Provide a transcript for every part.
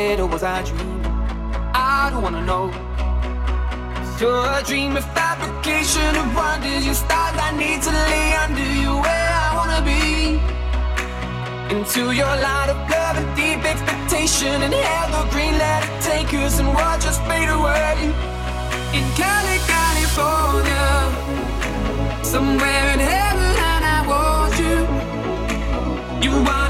it or oh, was I dreaming? I don't wanna know. You're a dream of fabrication of wonders. You stars I need to lay under you where I wanna be. Into your light of love and deep expectation and hello green let it take us and watch us fade away. In Cali, California, somewhere in heaven, and I want you. You want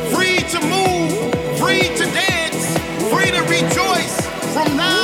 my